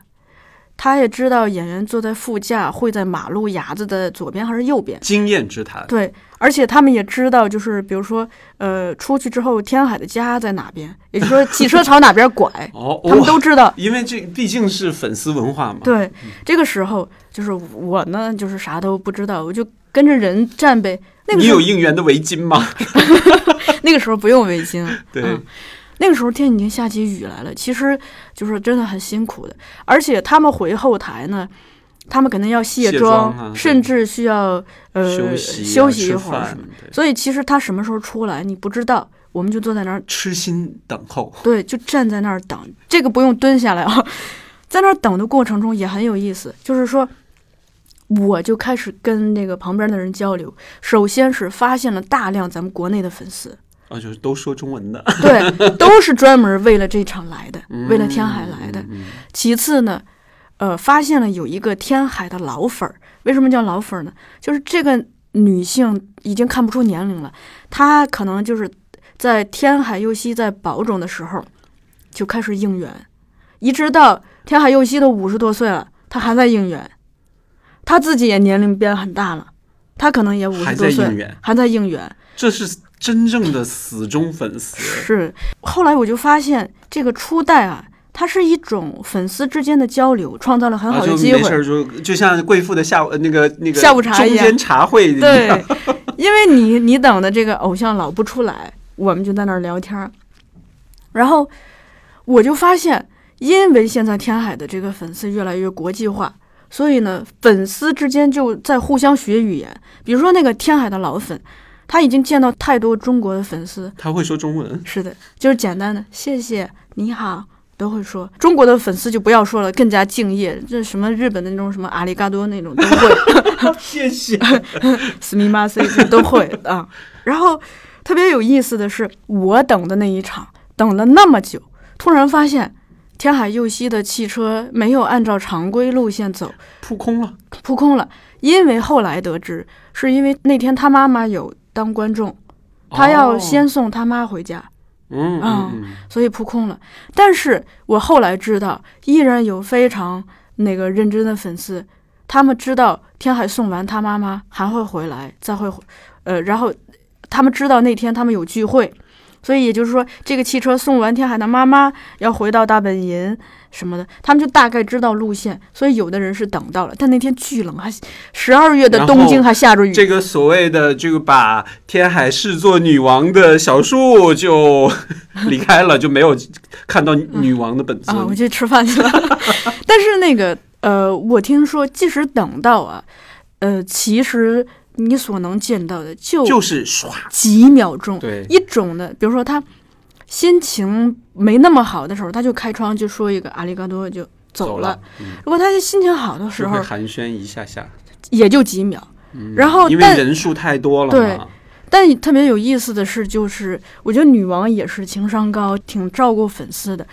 他也知道演员坐在副驾会在马路牙子的左边还是右边。经验之谈。对，而且他们也知道，就是比如说，呃，出去之后天海的家在哪边，也就是说汽车朝哪边拐，哦，他们都知道。因为这毕竟是粉丝文化嘛。对，这个时候就是我呢，就是啥都不知道，我就跟着人站呗。那个你有应援的围巾吗？那个时候不用围巾，对嗯，那个时候天已经下起雨来了，其实就是真的很辛苦的。而且他们回后台呢，他们可能要卸卸妆啊甚至需要呃休息啊休息一会儿。所以其实他什么时候出来你不知道，我们就坐在那儿，痴心等候。对，就站在那儿等。这个不用蹲下来啊，在那儿等的过程中也很有意思，就是说。我就开始跟那个旁边的人交流，首先是发现了大量咱们国内的粉丝，啊，就是都说中文的，对，都是专门为了这场来的，为了天海来的。嗯其次呢，呃，发现了有一个天海的老粉儿。为什么叫老粉儿呢？就是这个女性已经看不出年龄了，她可能就是在天海佑希在保种的时候就开始应援，一直到天海佑希都五十多岁了，她还在应援。她自己也年龄变很大了，她可能也五十多岁，在应援，还在应援。这是真正的死忠粉丝。是，后来我就发现这个初代啊，它是一种粉丝之间的交流，创造了很啊，好的机会。就没事就就像贵妇的下午呃那个那个下午茶一样中间茶会一样对，因为你你等的这个偶像老不出来，我们就在那儿聊天儿，然后我就发现，因为现在天海的这个粉丝越来越国际化。所以呢，粉丝之间就在互相学语言。比如说那个天海的老粉，他已经见到太多中国的粉丝，他会说中文，是的，就是简单的谢谢、你好都会说。中国的粉丝就不要说了，更加敬业。这什么日本的那种什么阿里嘎多那种都会，谢谢。斯密马塞都会啊。然后特别有意思的是，我等的那一场等了那么久，突然发现天海佑希的汽车没有按照常规路线走，扑空了，扑空了。因为后来得知，是因为那天他妈妈有当观众，他要哦先送他妈回家。嗯所以扑空了。但是我后来知道，依然有非常那个认真的粉丝，他们知道天海送完他妈妈还会回来，再会，呃，然后他们知道那天他们有聚会，所以也就是说，这个汽车送完天海的妈妈要回到大本营什么的，他们就大概知道路线，所以有的人是等到了，但那天巨冷，还十二月的东京还下着雨。这个所谓的这个把天海视作女王的小树就 离开了，就没有看到女王的本尊。啊，我去吃饭去了。但是那个呃，我听说，即使等到啊，呃，其实你所能见到的就就是唰，几秒钟。对，一种的，比如说他心情没那么好的时候，他就开窗就说一个阿里嘎多就走了。了，嗯如果他心情好的时候，寒暄一下下。也就几秒。嗯然后因为人数太多了对，但特别有意思的是，就是我觉得女王也是情商高，挺照顾粉丝的。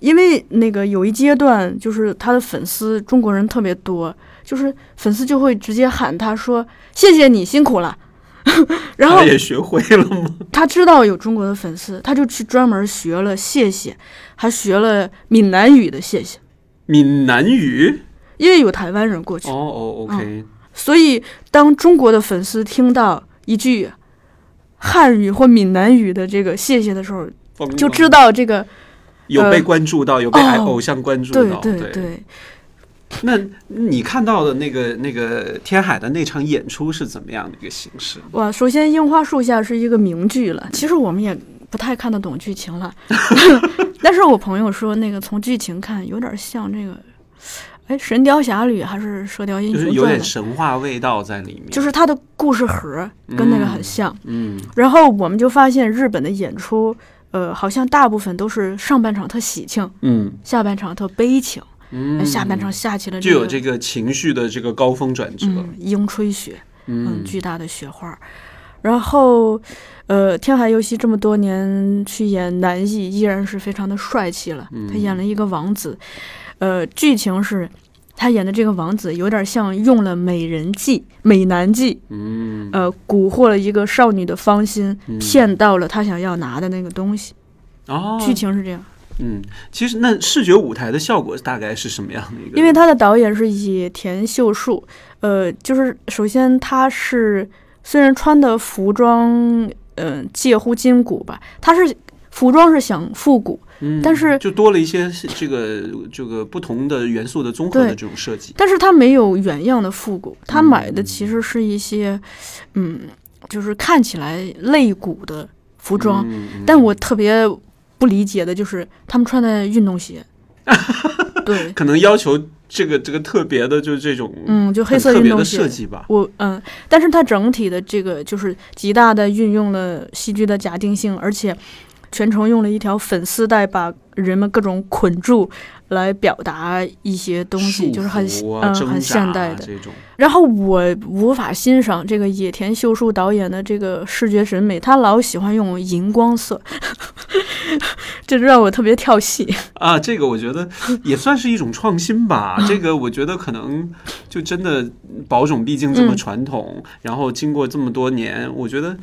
因为那个有一阶段，就是她的粉丝中国人特别多，就是粉丝就会直接喊她说：“谢谢你辛苦了。” 然后他也学会了吗？他知道有中国的粉丝，他就去专门学了谢谢，还学了闽南语的谢谢，闽南语？因为有台湾人过去，哦哦，OK，所以当中国的粉丝听到一句汉语或闽南语的这个谢谢的时候，就知道这个有被关注到，有被哦偶像关注到对到。对对。那你看到的那个那个天海的那场演出是怎么样的一个形式？哇，首先樱花树下是一个名剧了，其实我们也不太看得懂剧情了，但是我朋友说那个从剧情看有点像这个，哎，《神雕侠侣》还是《射雕英就是有点雄传》，神话味道在里面。就是它的故事盒跟那个很像。嗯然后我们就发现日本的演出，呃，好像大部分都是上半场特喜庆，嗯下半场特悲情，嗯，下半场下起了就有这个情绪的这个高峰转折。嗯樱吹雪，嗯，嗯巨大的雪花。然后，呃，天海佑希这么多年去演男艺，依然是非常的帅气了。嗯他演了一个王子，呃，剧情是，他演的这个王子有点像用了美人计、美男计，嗯呃，蛊惑了一个少女的芳心，嗯骗到了他想要拿的那个东西。哦，剧情是这样，嗯，其实那视觉舞台的效果大概是什么样的一个？因为他的导演是野田秀树，呃，就是首先他是虽然穿的服装，嗯、介乎筋骨吧，他是服装是想复古，嗯，但是就多了一些这个这个不同的元素的综合的这种设计。但是他没有原样的复古，他嗯买的其实是一些，嗯，就是看起来肋骨的服装，但我特别不理解的就是他们穿的运动鞋，对，可能要求这个这个特别的，就是这种嗯，就黑色运动鞋的设鞋。计吧。我嗯，但是它整体的这个就是极大的运用了戏剧的假定性，而且全程用了一条粉丝带把人们各种捆住，来表达一些东西，就是很嗯很现代的。这种。然后我无法欣赏这个野田秀树导演的这个视觉审美，他老喜欢用荧光色，这让我特别跳戏。啊，这个我觉得也算是一种创新吧。这个我觉得可能就真的宝冢毕竟这么嗯传统，然后经过这么多年，我觉得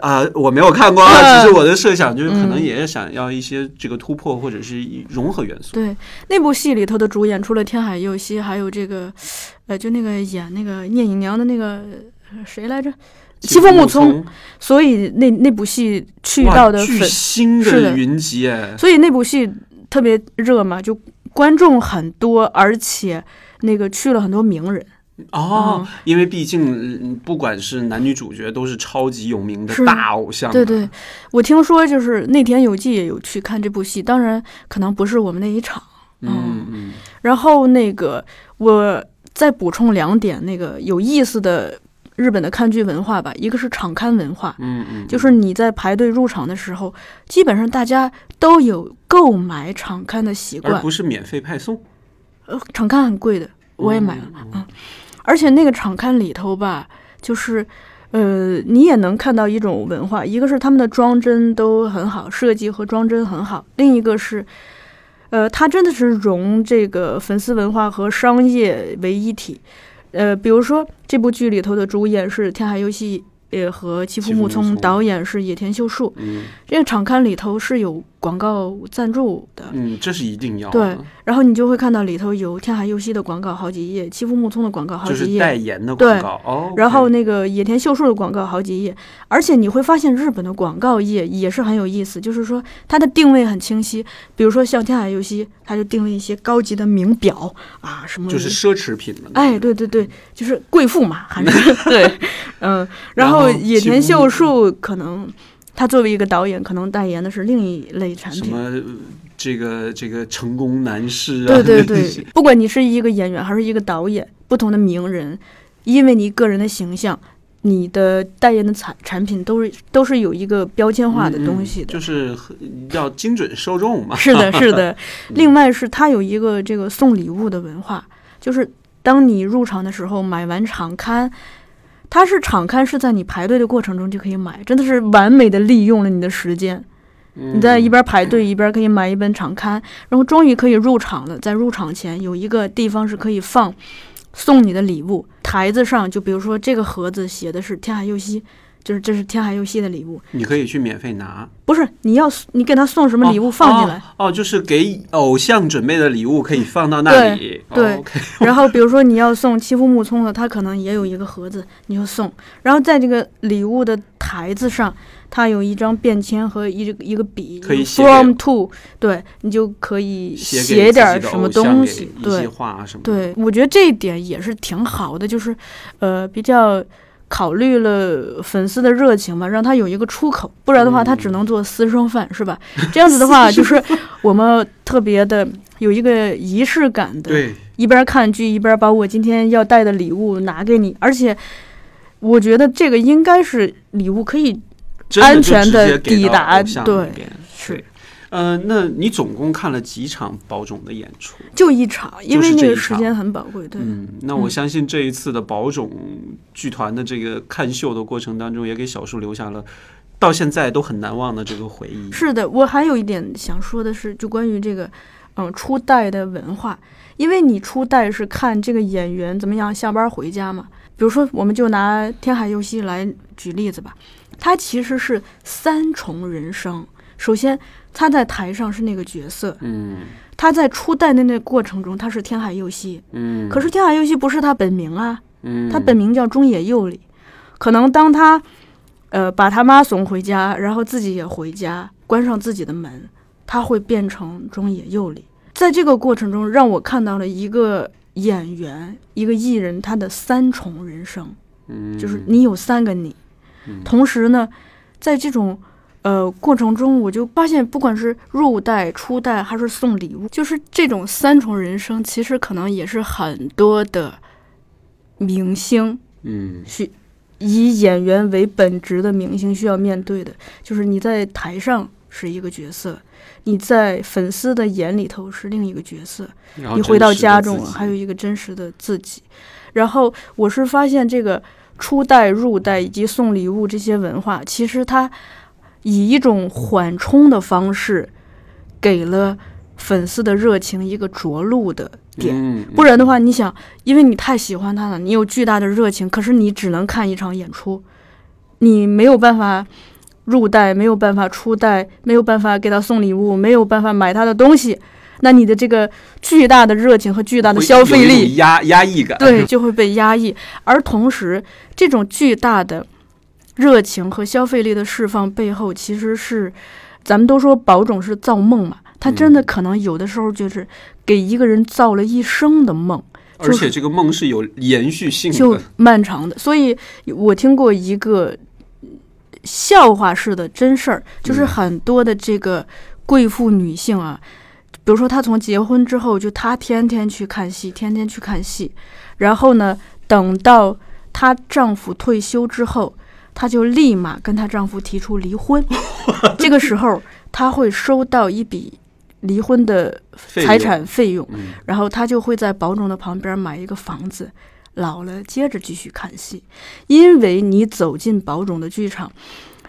啊、我没有看过啊，嗯只是我的设想，就是可能嗯也想要一些这个突破或者是融合元素。对，那部戏里头的主演除了天海佑希，还有这个，呃，就那个演那个聂隐娘的那个呃谁来着？西风木聪。所以那那部戏去到的巨粉，星是的云集哎，所以那部戏特别热嘛，就观众很多，而且那个去了很多名人。哦，嗯。因为毕竟嗯不管是男女主角都是超级有名的大偶像，对对，我听说就是内田有纪也有去看这部戏，当然可能不是我们那一场。嗯嗯。然后那个我再补充两点那个有意思的日本的看剧文化吧，一个是场刊文化，嗯嗯，就是你在排队入场的时候，基本上大家都有购买场刊的习惯。而不是免费派送，呃，场刊很贵的，我也买了，嗯，而且那个场刊里头吧，就是。呃，你也能看到一种文化，一个是他们的装帧都很好，设计和装帧很好；另一个是，呃，它真的是融这个粉丝文化和商业为一体。呃，比如说这部剧里头的主演是天海佑希，呃，和欺负木聪，导演是野田秀树。嗯这个场刊里头是有广告赞助的，嗯，这是一定要对，然后你就会看到里头有天海佑希的广告好几页，欺负木聪的广告好就是几页，代言的广告哦。然后那个野田秀树的广告好几页，而且你会发现日本的广告业也是很有意思，就是说它的定位很清晰。比如说像天海佑希，它就定位一些高级的名表啊，什么。就是奢侈品的，哎，，对对对，就是贵妇嘛，还是。对，嗯，然后野田秀树可能他作为一个导演，可能代言的是另一类产品。什么呃这个这个成功男士啊，对对 对，不管你是一个演员还是一个导演，不同的名人，因为你个人的形象，你的代言的产产品都是都是有一个标签化的东西的。嗯就是要精准受众嘛。是的，是的。嗯另外是它有一个这个送礼物的文化，就是当你入场的时候买完场刊，它是场刊是在你排队的过程中就可以买，真的是完美的利用了你的时间。你在一边排队一边可以买一本场刊，然后终于可以入场了。在入场前有一个地方是可以放送你的礼物，台子上就比如说这个盒子写的是天海佑希，就是这是天海佑希的礼物，你可以去免费拿。不是你要你给他送什么礼物放进来，哦，就是给偶像准备的礼物可以放到那里。对，哦，OK 然后比如说你要送欺负木聪的，他可能也有一个盒子，你就送。然后在这个礼物的台子上，它有一张便签和一一个笔，可以写 from to，对你就可以写点儿什么东西，一话啊什么的。对，我觉得这一点也是挺好的，就是呃比较。考虑了粉丝的热情嘛，让他有一个出口，不然的话他只能做私生饭，是吧？这样子的话，就是我们特别的有一个仪式感的，对，一边看剧一边把我今天要带的礼物拿给你，而且我觉得这个应该是礼物可以安全地直接给到抵达对是。对呃，那你总共看了几场宝冢的演出？就一场，因为那个时间很宝贵，对。嗯，那我嗯相信这一次的宝冢剧团的这个看秀的过程当中，也给小树留下了到现在都很难忘的这个回忆。是的，我还有一点想说的是，就关于这个，嗯，初代的文化，因为你初代是看这个演员怎么样下班回家嘛。比如说，我们就拿天海佑希来举例子吧，他其实是三重人生。首先，他在台上是那个角色，嗯他在初代的那过程中，他是天海佑希。嗯，可是天海佑希不是他本名啊，嗯，他本名叫中野佑里。可能当他，呃，把他妈送回家，然后自己也回家，关上自己的门，他会变成中野佑里。在这个过程中，让我看到了一个演员、一个艺人他的三重人生，嗯就是你有三个你。嗯同时呢，在这种呃过程中，我就发现，不管是入代、初代还是送礼物，就是这种三重人生，其实可能也是很多的明星嗯需以演员为本职的明星需要面对的，就是你在台上是一个角色，你在粉丝的眼里头是另一个角色，你回到家中还有一个真实的自己。然后我是发现这个初代、入代以及送礼物这些文化，其实它以一种缓冲的方式，给了粉丝的热情一个着陆的点。嗯，不然的话，你想，因为你太喜欢他了，你有巨大的热情，可是你只能看一场演出，你没有办法入代，没有办法出代，没有办法给他送礼物，没有办法买他的东西，那你的这个巨大的热情和巨大的消费力，压压抑感，对，就会被压抑。而同时，这种巨大的热情和消费力的释放背后，其实是咱们都说宝种是造梦嘛，他真的嗯可能有的时候就是给一个人造了一生的梦。而且这个梦是有延续性的就。漫长的。所以我听过一个笑话式的真事儿，就是嗯很多的这个贵妇女性啊，比如说她从结婚之后，就她天天去看戏，天天去看戏，然后呢，等到她丈夫退休之后。她就立马跟她丈夫提出离婚，这个时候她会收到一笔离婚的财费用。产费用，嗯。然后她就会在保种的旁边买一个房子，老了接着继续看戏。因为你走进保种的剧场，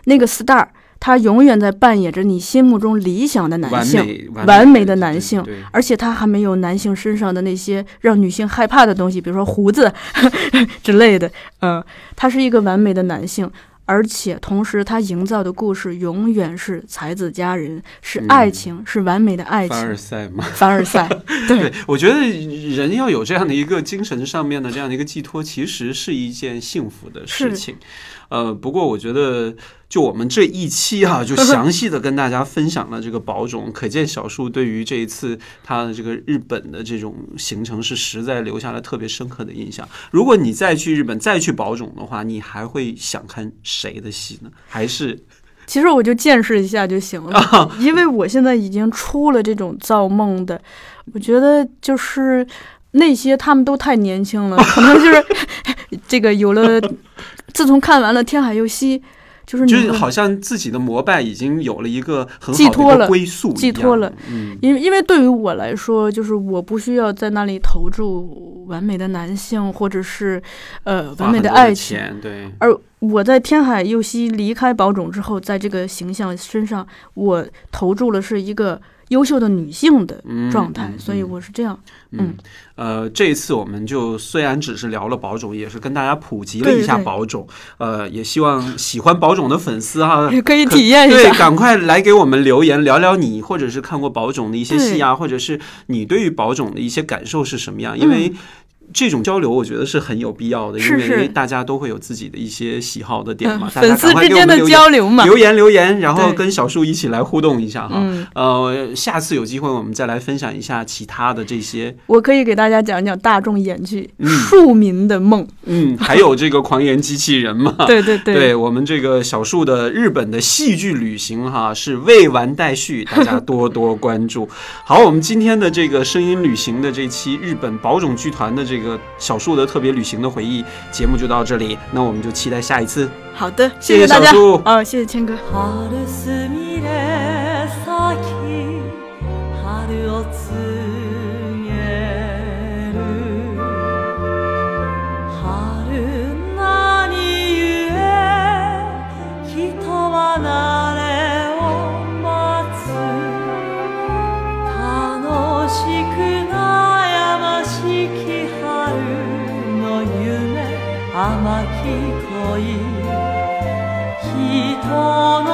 那个 star 他永远在扮演着你心目中理想的男完性，美完美的男性而且他还没有男性身上的那些让女性害怕的东西，比如说胡子 之类的。嗯、他是一个完美的男性。而且同时，他营造的故事永远是才子佳人，是爱嗯情，是完美的爱情。凡尔赛嘛。凡尔赛，对对，我觉得人要有这样的一个精神上面的这样的一个寄托，其实是一件幸福的事是情。呃，不过我觉得，就我们这一期哈、就 详细的跟大家分享了这个宝冢，可见小树对于这一次他的这个日本的这种行程是实在留下了特别深刻的印象。如果你再去日本再去宝冢的话，你还会想看谁的戏呢？还是其实我就见识一下就行了，因为我现在已经出了这种造梦的，我觉得就是那些他们都太年轻了，可能就是 这个有了，自从看完了《天海佑希》，就是你就是好像自己的膜拜已经有了一个很好的寄托了归宿，寄托了嗯。因为因为对于我来说，就是我不需要在那里投注完美的男性或者是呃完美的爱情，对，而我在天海佑希离开宝冢之后，在这个形象身上，我投注了是一个优秀的女性的状态，嗯所以我是这样。嗯，呃，这一次我们就虽然只是聊了宝种，也是跟大家普及了一下对对宝冢。呃，也希望喜欢宝种的粉丝哈、也 可以体验一下对，下。赶快来给我们留言，聊聊你或者是看过宝种的一些戏啊，或者是你对于宝种的一些感受是什么样？因为这种交流，我觉得是很有必要的，因为大家都会有自己的一些喜好的点嘛。嗯大家粉丝之间的交流嘛，留言留言，然后跟小树一起来互动一下哈。嗯，呃，下次有机会我们再来分享一下其他的这些，我可以给大家讲讲大众演剧嗯《庶民的梦》嗯，还有这个狂言机器人嘛。对 对对，对我们这个小树的日本的戏剧旅行哈是未完待续，大家多多关注。好，我们今天的这个声音旅行的这期日本宝冢剧团的这个小树的特别旅行的回忆节目就到这里，那我们就期待下一次。好的，谢谢谢大家小树。啊，谢谢谦哥。人